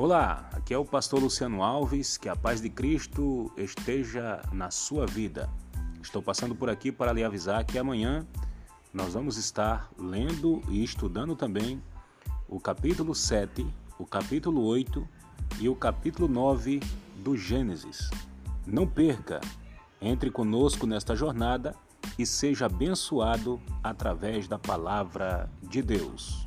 Olá, aqui é o pastor Luciano Alves, que a paz de Cristo esteja na sua vida. Estou passando por aqui para lhe avisar que amanhã nós vamos estar lendo e estudando também o capítulo 7, o capítulo 8 e o capítulo 9 do Gênesis. Não perca, entre conosco nesta jornada e seja abençoado através da palavra de Deus.